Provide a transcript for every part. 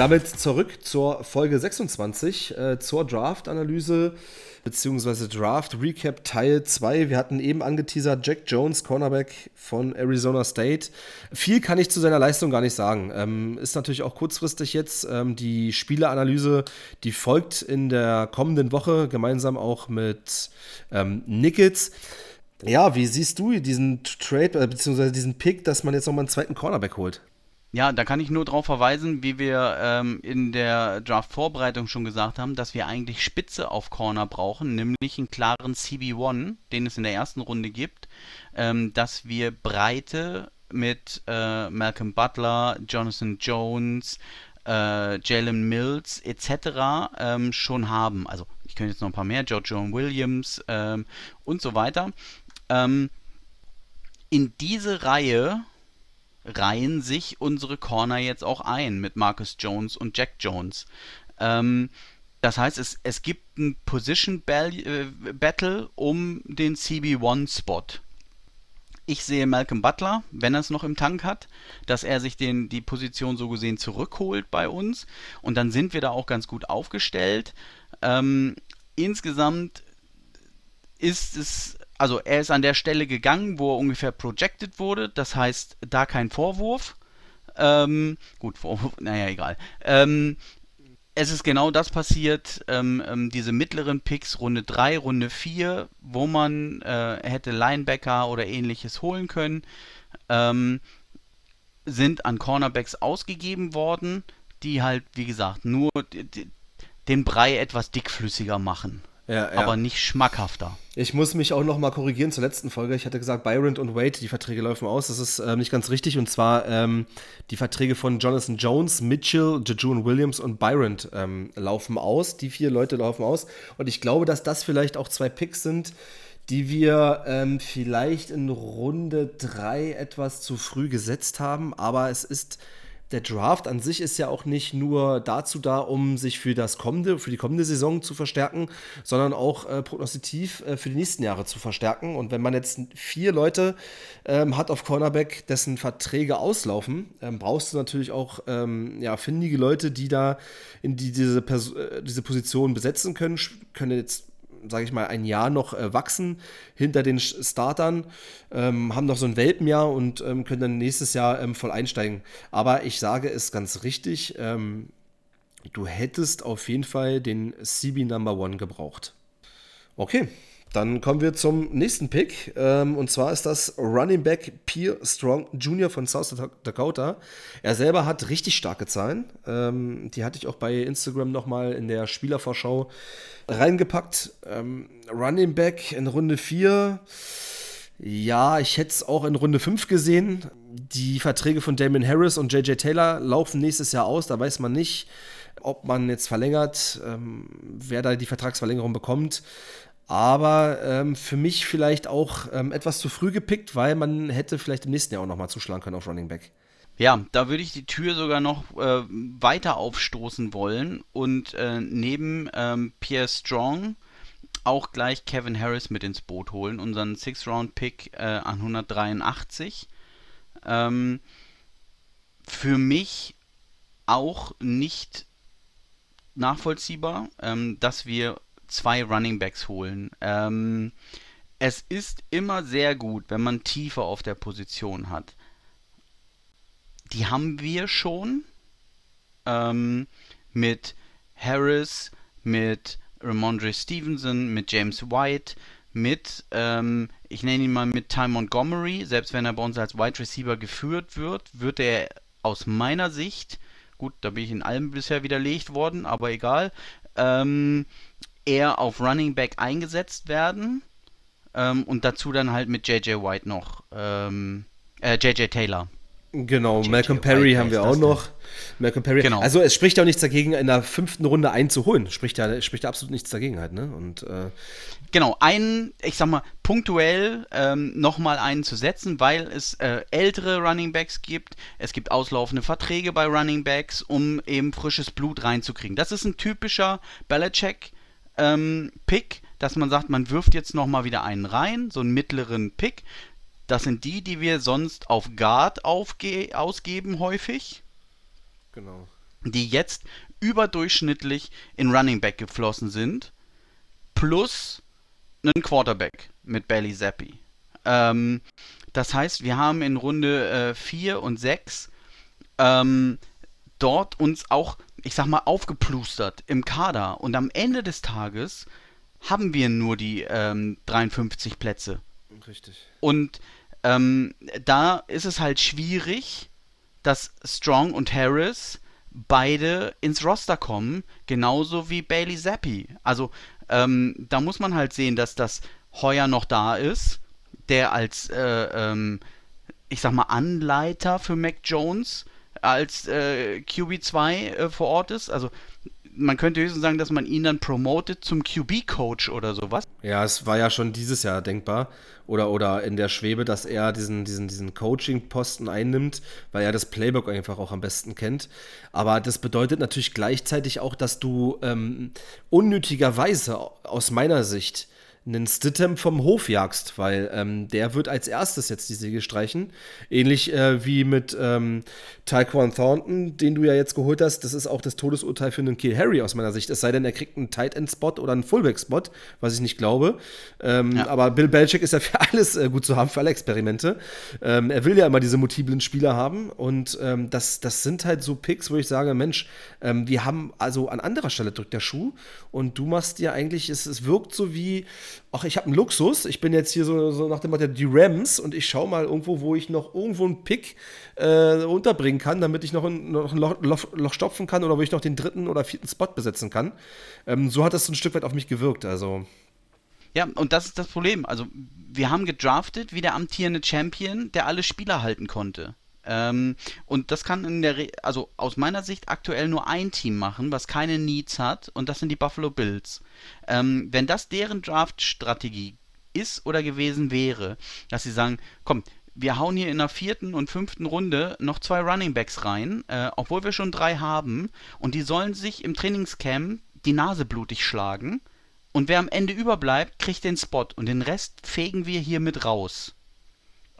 Damit zurück zur Folge 26, äh, zur Draft-Analyse beziehungsweise Draft Recap Teil 2. Wir hatten eben angeteasert Jack Jones, Cornerback von Arizona State. Viel kann ich zu seiner Leistung gar nicht sagen. Ähm, ist natürlich auch kurzfristig jetzt. Ähm, die Spieleanalyse, die folgt in der kommenden Woche, gemeinsam auch mit ähm, Nickets. Ja, wie siehst du diesen Trade, äh, beziehungsweise diesen Pick, dass man jetzt nochmal einen zweiten Cornerback holt? Ja, da kann ich nur darauf verweisen, wie wir ähm, in der Draft-Vorbereitung schon gesagt haben, dass wir eigentlich Spitze auf Corner brauchen, nämlich einen klaren CB1, den es in der ersten Runde gibt, ähm, dass wir Breite mit äh, Malcolm Butler, Jonathan Jones, äh, Jalen Mills etc. Ähm, schon haben. Also ich könnte jetzt noch ein paar mehr, George John Williams ähm, und so weiter. Ähm, in diese Reihe reihen sich unsere Corner jetzt auch ein mit Marcus Jones und Jack Jones. Ähm, das heißt, es, es gibt ein Position äh, Battle um den CB1-Spot. Ich sehe Malcolm Butler, wenn er es noch im Tank hat, dass er sich den, die Position so gesehen zurückholt bei uns. Und dann sind wir da auch ganz gut aufgestellt. Ähm, insgesamt ist es also er ist an der Stelle gegangen, wo er ungefähr projected wurde. Das heißt, da kein Vorwurf. Ähm, gut, Vorwurf, naja, egal. Ähm, es ist genau das passiert, ähm, ähm diese mittleren Picks, Runde 3, Runde 4, wo man äh, hätte Linebacker oder ähnliches holen können, ähm, sind an Cornerbacks ausgegeben worden, die halt, wie gesagt, nur den Brei etwas dickflüssiger machen ja, ja. aber nicht schmackhafter. Ich muss mich auch noch mal korrigieren zur letzten Folge. Ich hatte gesagt, Byron und Wade, die Verträge laufen aus. Das ist äh, nicht ganz richtig. Und zwar ähm, die Verträge von Jonathan Jones, Mitchell, Jejun Williams und Byron ähm, laufen aus. Die vier Leute laufen aus. Und ich glaube, dass das vielleicht auch zwei Picks sind, die wir ähm, vielleicht in Runde 3 etwas zu früh gesetzt haben. Aber es ist der Draft an sich ist ja auch nicht nur dazu da, um sich für das kommende, für die kommende Saison zu verstärken, sondern auch äh, prognostitiv äh, für die nächsten Jahre zu verstärken. Und wenn man jetzt vier Leute ähm, hat auf Cornerback, dessen Verträge auslaufen, ähm, brauchst du natürlich auch ähm, ja, findige Leute, die da in die, diese, Pers äh, diese Position besetzen können, können jetzt sage ich mal, ein Jahr noch äh, wachsen hinter den Startern, ähm, haben noch so ein Welpenjahr und ähm, können dann nächstes Jahr ähm, voll einsteigen. Aber ich sage es ganz richtig, ähm, du hättest auf jeden Fall den CB Number One gebraucht. Okay, dann kommen wir zum nächsten Pick. Ähm, und zwar ist das Running Back Pierre Strong Jr. von South Dakota. Er selber hat richtig starke Zahlen. Ähm, die hatte ich auch bei Instagram nochmal in der Spielervorschau reingepackt. Ähm, Running Back in Runde 4. Ja, ich hätte es auch in Runde 5 gesehen. Die Verträge von Damon Harris und JJ Taylor laufen nächstes Jahr aus. Da weiß man nicht, ob man jetzt verlängert, ähm, wer da die Vertragsverlängerung bekommt. Aber ähm, für mich vielleicht auch ähm, etwas zu früh gepickt, weil man hätte vielleicht im nächsten Jahr auch nochmal zuschlagen können auf Running Back. Ja, da würde ich die Tür sogar noch äh, weiter aufstoßen wollen und äh, neben ähm, Pierre Strong auch gleich Kevin Harris mit ins Boot holen, unseren Six-Round-Pick äh, an 183. Ähm, für mich auch nicht nachvollziehbar, ähm, dass wir zwei Running Backs holen. Ähm, es ist immer sehr gut, wenn man Tiefe auf der Position hat. Die haben wir schon ähm, mit Harris, mit Ramondre Stevenson, mit James White, mit, ähm, ich nenne ihn mal mit Ty Montgomery, selbst wenn er bei uns als Wide Receiver geführt wird, wird er aus meiner Sicht, gut, da bin ich in allem bisher widerlegt worden, aber egal, ähm, eher auf Running Back eingesetzt werden. Ähm, und dazu dann halt mit JJ White noch, ähm, äh, JJ Taylor. Genau, JJ Malcolm Perry White haben wir auch noch. Malcolm Perry. Genau. Also es spricht ja auch nichts dagegen, in der fünften Runde einzuholen. Spricht ja, spricht ja absolut nichts dagegen halt, ne? Und äh genau, einen, ich sag mal, punktuell ähm, nochmal einen zu setzen, weil es äh, ältere Running Backs gibt, es gibt auslaufende Verträge bei Running Backs, um eben frisches Blut reinzukriegen. Das ist ein typischer Belichick ähm, Pick, dass man sagt, man wirft jetzt nochmal wieder einen rein, so einen mittleren Pick. Das sind die, die wir sonst auf Guard aufge ausgeben häufig. Genau. die jetzt überdurchschnittlich in Running Back geflossen sind, plus einen Quarterback mit Bailey Zappi. Ähm, das heißt, wir haben in Runde 4 äh, und 6 ähm, dort uns auch, ich sag mal, aufgeplustert im Kader. Und am Ende des Tages haben wir nur die ähm, 53 Plätze. Richtig. Und ähm, da ist es halt schwierig, dass Strong und Harris beide ins Roster kommen, genauso wie Bailey Zappi. Also ähm, da muss man halt sehen, dass das Heuer noch da ist, der als, äh, ähm, ich sag mal, Anleiter für Mac Jones als äh, QB2 äh, vor Ort ist. Also man könnte höchstens sagen, dass man ihn dann promotet zum QB-Coach oder sowas. Ja, es war ja schon dieses Jahr denkbar oder, oder in der Schwebe, dass er diesen, diesen, diesen Coaching-Posten einnimmt, weil er das Playbook einfach auch am besten kennt. Aber das bedeutet natürlich gleichzeitig auch, dass du ähm, unnötigerweise aus meiner Sicht einen Stidham vom Hof jagst, weil ähm, der wird als erstes jetzt die Säge streichen. Ähnlich äh, wie mit ähm, Tyquan Thornton, den du ja jetzt geholt hast. Das ist auch das Todesurteil für einen Kill Harry aus meiner Sicht. Es sei denn, er kriegt einen Tight End Spot oder einen Fullback Spot, was ich nicht glaube. Ähm, ja. Aber Bill Belichick ist ja für alles äh, gut zu haben, für alle Experimente. Ähm, er will ja immer diese multiplen Spieler haben und ähm, das, das sind halt so Picks, wo ich sage, Mensch, ähm, wir haben also an anderer Stelle drückt der Schuh und du machst dir eigentlich, es, es wirkt so wie ach, ich habe einen Luxus, ich bin jetzt hier so, so nach dem Motto die Rams und ich schaue mal irgendwo, wo ich noch irgendwo einen Pick äh, unterbringen kann, damit ich noch ein, noch ein Loch, Loch, Loch, stopfen kann oder wo ich noch den dritten oder vierten Spot besetzen kann. Ähm, so hat das ein Stück weit auf mich gewirkt, also. Ja, und das ist das Problem. Also, wir haben gedraftet wie der amtierende Champion, der alle Spieler halten konnte. Ähm, und das kann in der, Re also aus meiner Sicht aktuell nur ein Team machen, was keine Needs hat, und das sind die Buffalo Bills. Ähm, wenn das deren Draft-Strategie ist oder gewesen wäre, dass sie sagen, komm, wir hauen hier in der vierten und fünften Runde noch zwei Running Backs rein, äh, obwohl wir schon drei haben, und die sollen sich im Trainingscamp die Nase blutig schlagen. Und wer am Ende überbleibt, kriegt den Spot und den Rest fegen wir hier mit raus.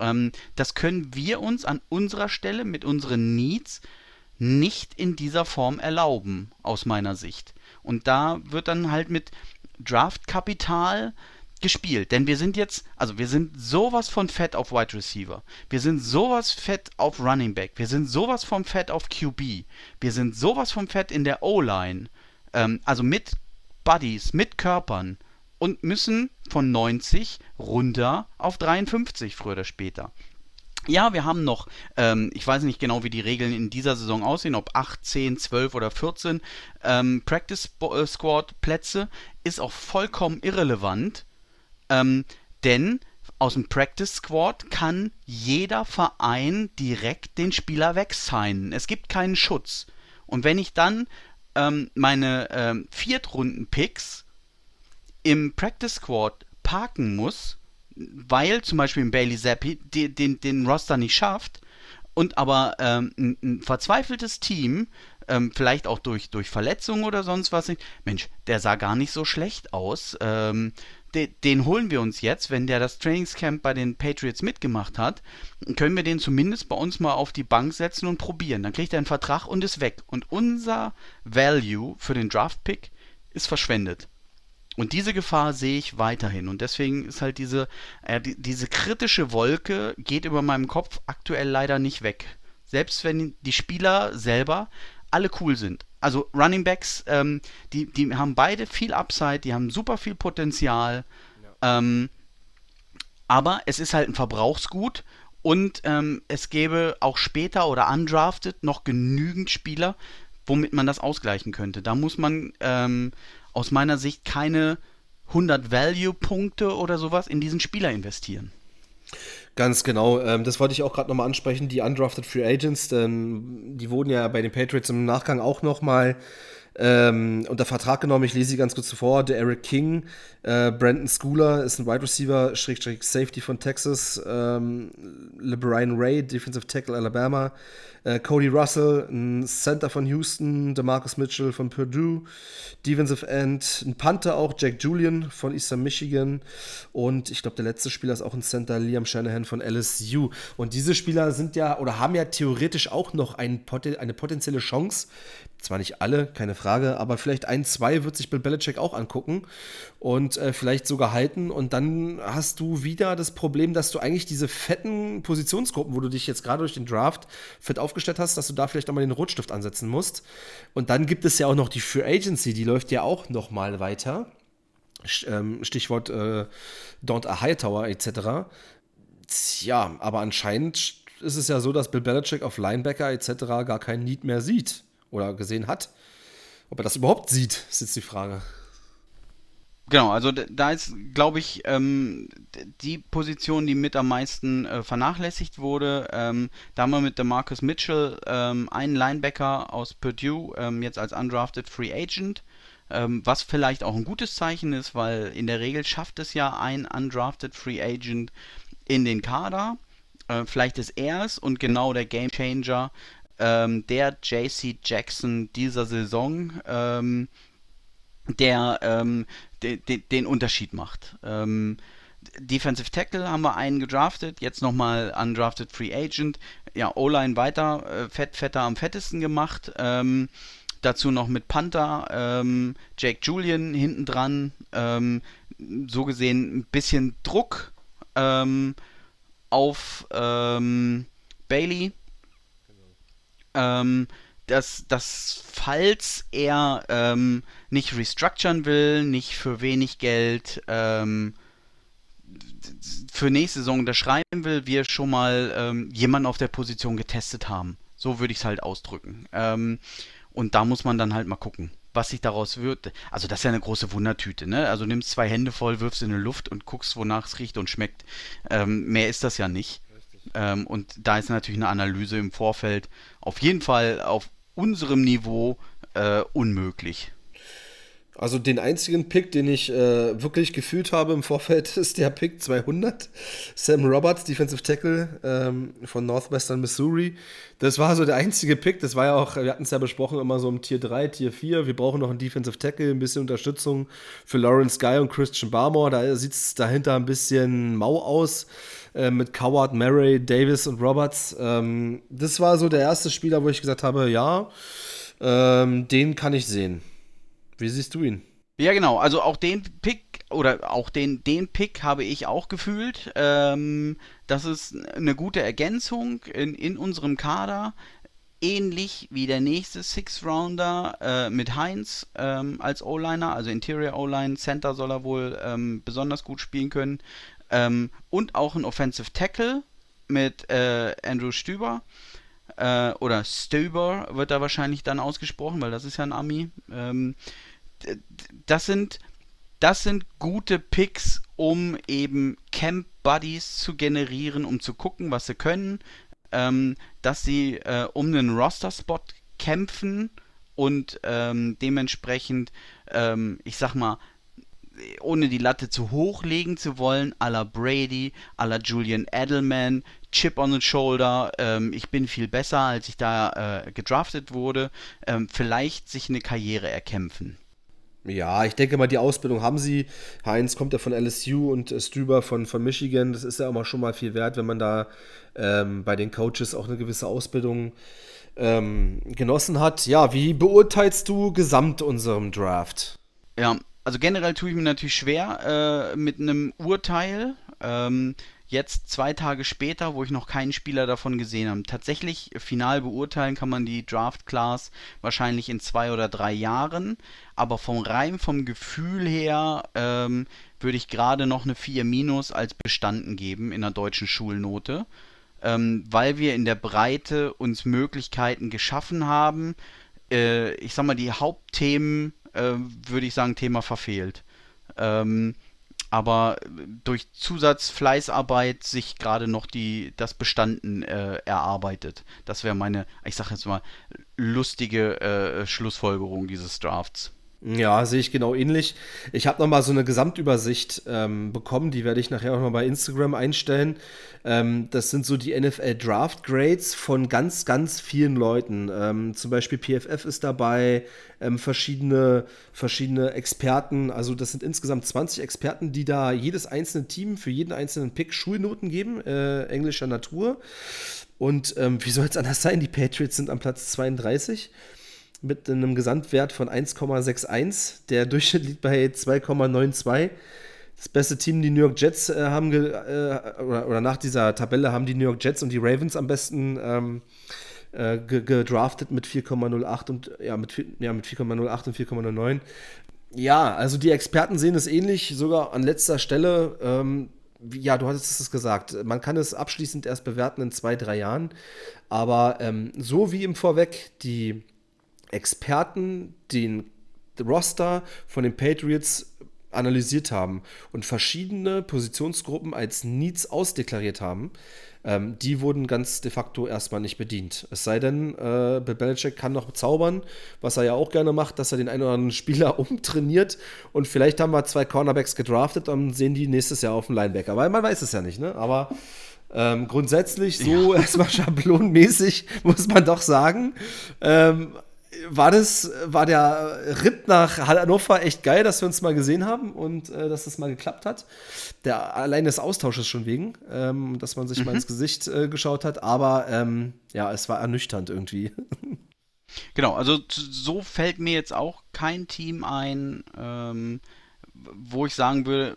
Ähm, das können wir uns an unserer Stelle mit unseren Needs nicht in dieser Form erlauben, aus meiner Sicht. Und da wird dann halt mit Draftkapital gespielt. Denn wir sind jetzt, also wir sind sowas von fett auf Wide Receiver. Wir sind sowas fett auf Running Back. Wir sind sowas vom fett auf QB. Wir sind sowas vom fett in der O-Line. Ähm, also mit Buddies, mit Körpern und müssen von 90 runter auf 53 früher oder später. Ja, wir haben noch, ähm, ich weiß nicht genau, wie die Regeln in dieser Saison aussehen, ob 8, 10, 12 oder 14 ähm, Practice äh, Squad Plätze, ist auch vollkommen irrelevant, ähm, denn aus dem Practice Squad kann jeder Verein direkt den Spieler wegsignen. Es gibt keinen Schutz. Und wenn ich dann ähm, meine ähm, Viertrunden-Picks im Practice Squad parken muss, weil zum Beispiel ein Bailey Zappi den, den, den Roster nicht schafft und aber ähm, ein, ein, verzweifeltes Team, ähm, vielleicht auch durch, durch Verletzungen oder sonst was, Mensch, der sah gar nicht so schlecht aus. Ähm, den, den holen wir uns jetzt, wenn der das Trainingscamp bei den Patriots mitgemacht hat, können wir den zumindest bei uns mal auf die Bank setzen und probieren. Dann kriegt er einen Vertrag und ist weg. Und unser Value für den Draft-Pick ist verschwendet. Und diese Gefahr sehe ich weiterhin. Und deswegen ist halt diese, äh, die, diese kritische Wolke geht über meinem Kopf aktuell leider nicht weg. Selbst wenn die Spieler selber alle cool sind. Also Running Backs, ähm, die, die haben beide viel Upside, die haben super viel Potenzial. Ja. Ähm, aber es ist halt ein Verbrauchsgut und ähm, es gäbe auch später oder undrafted noch genügend Spieler, womit man das ausgleichen könnte. Da muss man ähm, aus meiner Sicht keine 100 Value-Punkte oder sowas in diesen Spieler investieren. Ganz genau. Ähm, das wollte ich auch gerade nochmal ansprechen. Die Undrafted Free Agents, denn die wurden ja bei den Patriots im Nachgang auch nochmal ähm, unter Vertrag genommen. Ich lese sie ganz kurz zuvor. Der Eric King, äh, Brandon Schooler ist ein Wide Receiver, Schrägstrich Safety von Texas. Ähm, LeBrian Ray, Defensive Tackle Alabama. Äh, Cody Russell, ein Center von Houston, DeMarcus Mitchell von Purdue, Defensive End, ein Panther auch, Jack Julian von Eastern Michigan und ich glaube, der letzte Spieler ist auch ein Center, Liam Shanahan von LSU. Und diese Spieler sind ja oder haben ja theoretisch auch noch ein, eine potenzielle Chance, zwar nicht alle, keine Frage, aber vielleicht ein, zwei wird sich Bill Belichick auch angucken und äh, vielleicht sogar halten. Und dann hast du wieder das Problem, dass du eigentlich diese fetten Positionsgruppen, wo du dich jetzt gerade durch den Draft fett aufgestellt hast, dass du da vielleicht nochmal den Rotstift ansetzen musst. Und dann gibt es ja auch noch die Free Agency, die läuft ja auch nochmal weiter. Ähm, Stichwort äh, Don't a Hightower etc. Tja, aber anscheinend ist es ja so, dass Bill Belichick auf Linebacker etc. gar keinen Need mehr sieht oder gesehen hat. Ob er das überhaupt sieht, ist jetzt die Frage. Genau, also da ist, glaube ich, ähm, die Position, die mit am meisten äh, vernachlässigt wurde. Ähm, da haben wir mit Marcus Mitchell ähm, einen Linebacker aus Purdue, ähm, jetzt als undrafted Free Agent, ähm, was vielleicht auch ein gutes Zeichen ist, weil in der Regel schafft es ja ein undrafted Free Agent in den Kader. Äh, vielleicht ist er es und genau der Game Changer, ähm, der JC Jackson dieser Saison, ähm, der ähm, de, de, den Unterschied macht. Ähm, Defensive Tackle haben wir einen gedraftet, jetzt nochmal undrafted Free Agent. Ja, O-Line weiter, äh, fett, fetter am fettesten gemacht. Ähm, dazu noch mit Panther, ähm, Jake Julian hinten dran. So gesehen ein bisschen Druck auf Bailey. Ähm, dass, dass falls er ähm, nicht restructuren will, nicht für wenig Geld ähm, für nächste Saison unterschreiben will, wir schon mal ähm, jemanden auf der Position getestet haben. So würde ich es halt ausdrücken. Ähm, und da muss man dann halt mal gucken, was sich daraus wird. Also das ist ja eine große Wundertüte, ne? Also nimmst zwei Hände voll, wirfst in die Luft und guckst, wonach es riecht und schmeckt. Ähm, mehr ist das ja nicht. Ähm, und da ist natürlich eine Analyse im Vorfeld auf jeden Fall auf unserem Niveau äh, unmöglich. Also den einzigen Pick, den ich äh, wirklich gefühlt habe im Vorfeld, ist der Pick 200. Sam Roberts, Defensive Tackle ähm, von Northwestern Missouri. Das war so der einzige Pick. Das war ja auch, wir hatten es ja besprochen, immer so im Tier 3, Tier 4. Wir brauchen noch einen Defensive Tackle, ein bisschen Unterstützung für Lawrence Guy und Christian Barmore. Da sieht es dahinter ein bisschen mau aus. Äh, mit Coward, Murray, Davis und Roberts. Ähm, das war so der erste Spieler, wo ich gesagt habe, ja, ähm, den kann ich sehen. Wie siehst du ihn? Ja, genau. Also auch den Pick oder auch den, den Pick habe ich auch gefühlt. Ähm, das ist eine gute Ergänzung in, in unserem Kader. Ähnlich wie der nächste Six-Rounder äh, mit Heinz ähm, als O-Liner, also Interior O-Line, Center soll er wohl ähm, besonders gut spielen können. Ähm, und auch ein Offensive Tackle mit äh, Andrew Stüber äh, oder Stöber wird da wahrscheinlich dann ausgesprochen, weil das ist ja ein Ami. Ähm, das sind, das sind gute Picks, um eben Camp Buddies zu generieren, um zu gucken, was sie können, ähm, dass sie äh, um einen Roster-Spot kämpfen und ähm, dementsprechend, ähm, ich sag mal, ohne die Latte zu hoch legen zu wollen, à la Brady, à la Julian Edelman, Chip on the Shoulder, ähm, ich bin viel besser, als ich da äh, gedraftet wurde, ähm, vielleicht sich eine Karriere erkämpfen. Ja, ich denke mal, die Ausbildung haben sie. Heinz kommt ja von LSU und äh, Strüber von, von Michigan. Das ist ja immer schon mal viel wert, wenn man da ähm, bei den Coaches auch eine gewisse Ausbildung ähm, genossen hat. Ja, wie beurteilst du gesamt unserem Draft? Ja, also generell tue ich mir natürlich schwer äh, mit einem Urteil. Ähm, jetzt zwei Tage später, wo ich noch keinen Spieler davon gesehen habe. Tatsächlich final beurteilen kann man die Draft Class wahrscheinlich in zwei oder drei Jahren, aber vom rein vom Gefühl her ähm, würde ich gerade noch eine 4 minus als bestanden geben in der deutschen Schulnote, ähm, weil wir in der Breite uns Möglichkeiten geschaffen haben. Äh, ich sag mal, die Hauptthemen äh, würde ich sagen, Thema verfehlt. Ähm, aber durch Zusatzfleißarbeit sich gerade noch die, das Bestanden äh, erarbeitet. Das wäre meine, ich sage jetzt mal, lustige äh, Schlussfolgerung dieses Drafts. Ja, sehe ich genau ähnlich. Ich habe nochmal so eine Gesamtübersicht ähm, bekommen, die werde ich nachher auch noch bei Instagram einstellen. Ähm, das sind so die NFL Draft Grades von ganz, ganz vielen Leuten. Ähm, zum Beispiel PFF ist dabei, ähm, verschiedene, verschiedene Experten. Also das sind insgesamt 20 Experten, die da jedes einzelne Team für jeden einzelnen Pick Schulnoten geben, äh, englischer Natur. Und ähm, wie soll es anders sein? Die Patriots sind am Platz 32. mit einem Gesamtwert von 1,61. Der Durchschnitt liegt bei 2,92. Das beste Team, die New York Jets, äh, haben, äh, oder, oder, nach dieser Tabelle haben die New York Jets und die Ravens am besten ähm, äh, gedraftet mit 4,08 und ja, mit, ja, mit 4,08 und 4,09. Ja, also die Experten sehen es ähnlich, sogar an letzter Stelle. Ähm, ja, du hattest es gesagt, man kann es abschließend erst bewerten in zwei, drei Jahren. Aber ähm, so wie im Vorweg die Experten den Roster von den Patriots analysiert haben und verschiedene Positionsgruppen als Needs ausdeklariert haben, ähm, die wurden ganz de facto erstmal nicht bedient. Es sei denn, äh, Bill Belichick kann noch zaubern, was er ja auch gerne macht, dass er den einen oder anderen Spieler umtrainiert und vielleicht haben wir zwei Cornerbacks gedraftet und sehen die nächstes Jahr auf dem Linebacker, weil man weiß es ja nicht, ne? Aber ähm, grundsätzlich so ja. erstmal schablonmäßig, muss man doch sagen. Ähm, war das, war der Ritt nach Hannover echt geil, dass wir uns mal gesehen haben und äh, dass das mal geklappt hat. Der allein des Austausches schon wegen, ähm, dass man sich mhm. mal ins Gesicht äh, geschaut hat, aber ähm, ja, es war ernüchternd irgendwie. Genau, also so fällt mir jetzt auch kein Team ein, ähm, wo ich sagen würde,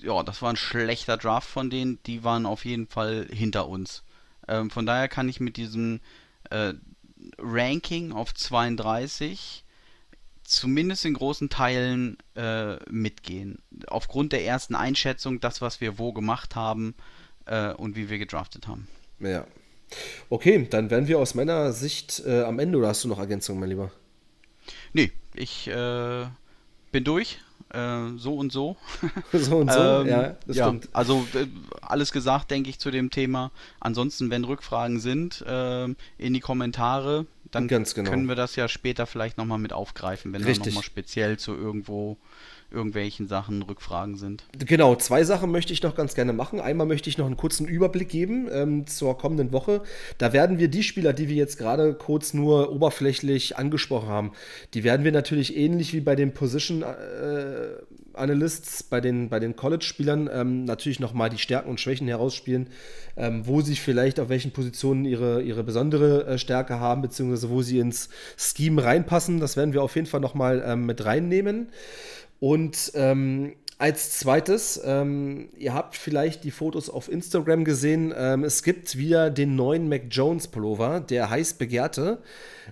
ja, das war ein schlechter Draft von denen, die waren auf jeden Fall hinter uns. Ähm, von daher kann ich mit diesem äh, Ranking auf 32 zumindest in großen Teilen äh, mitgehen. Aufgrund der ersten Einschätzung, das, was wir wo gemacht haben äh, und wie wir gedraftet haben. Ja. Okay, dann wären wir aus meiner Sicht äh, am Ende oder hast du noch Ergänzungen, mein Lieber? Nee, ich äh, bin durch. Äh, so und so. so und so, ähm, ja, das ja, stimmt. Also äh, alles gesagt, denke ich, zu dem Thema. Ansonsten, wenn Rückfragen sind, äh, in die Kommentare, dann genau. können wir das ja später vielleicht nochmal mit aufgreifen, wenn Richtig. da nochmal speziell zu irgendwo irgendwelchen Sachen Rückfragen sind. Genau, zwei Sachen möchte ich noch ganz gerne machen. Einmal möchte ich noch einen kurzen Überblick geben ähm, zur kommenden Woche. Da werden wir die Spieler, die wir jetzt gerade kurz nur oberflächlich angesprochen haben, die werden wir natürlich ähnlich wie bei den Position äh, Analysts, bei den, bei den College-Spielern ähm, natürlich nochmal die Stärken und Schwächen herausspielen, ähm, wo sie vielleicht auf welchen Positionen ihre, ihre besondere äh, Stärke haben, beziehungsweise wo sie ins Scheme reinpassen. Das werden wir auf jeden Fall nochmal ähm, mit reinnehmen. Und ähm, als zweites, ähm, ihr habt vielleicht die Fotos auf Instagram gesehen. Ähm, es gibt wieder den neuen Mac Jones Pullover, der heiß begehrte.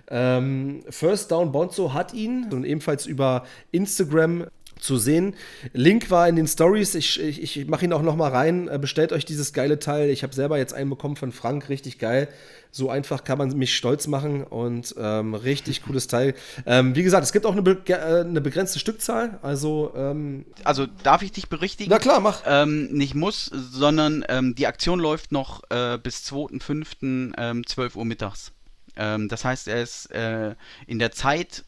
Ähm, First Down Bonzo hat ihn und ebenfalls über Instagram zu sehen. Link war in den Stories. Ich, ich, ich mache ihn auch noch mal rein. Äh, bestellt euch dieses geile Teil. Ich habe selber jetzt einen bekommen von Frank. Richtig geil. So einfach kann man mich stolz machen und ähm, richtig cooles Teil. Ähm, wie gesagt, es gibt auch eine, be äh, eine begrenzte Stückzahl. Also, ähm, also darf ich dich berichtigen? Na klar, mach. Ähm, nicht muss, sondern ähm, die Aktion läuft noch äh, bis 2.5. Ähm, 12 Uhr mittags. Ähm, das heißt, er ist äh, in der Zeit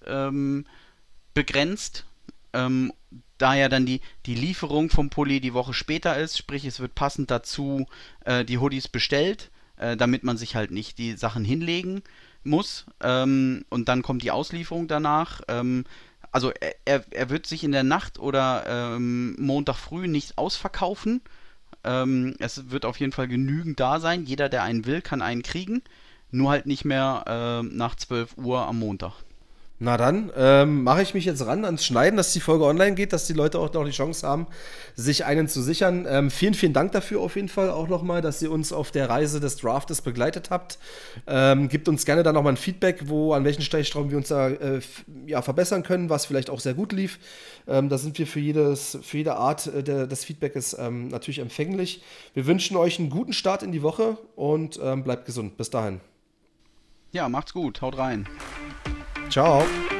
begrenzt da ja dann die, die Lieferung vom Pulli die Woche später ist, sprich es wird passend dazu äh, die Hoodies bestellt, äh, damit man sich halt nicht die Sachen hinlegen muss ähm, und dann kommt die Auslieferung danach. Ähm, also er, er wird sich in der Nacht oder ähm, Montag früh nicht ausverkaufen. Ähm, es wird auf jeden Fall genügend da sein. Jeder, der einen will, kann einen kriegen. Nur halt nicht mehr äh, nach 12 Uhr am Montag. Na dann, ähm, mache ich mich jetzt ran ans Schneiden, dass die Folge online geht, dass die Leute auch noch die Chance haben, sich einen zu sichern. Ähm, vielen, vielen Dank dafür auf jeden Fall auch nochmal, dass ihr uns auf der Reise des Draftes begleitet habt. Ähm, gebt uns gerne da nochmal ein Feedback, wo, an welchen Stellschrauben wir uns da äh, ja, verbessern können, was vielleicht auch sehr gut lief. Ähm, da sind wir für, jedes, für jede Art äh, der, des Feedbacks ähm, natürlich empfänglich. Wir wünschen euch einen guten Start in die Woche und ähm, bleibt gesund. Bis dahin. Ja, macht's gut. Haut rein. Ciao.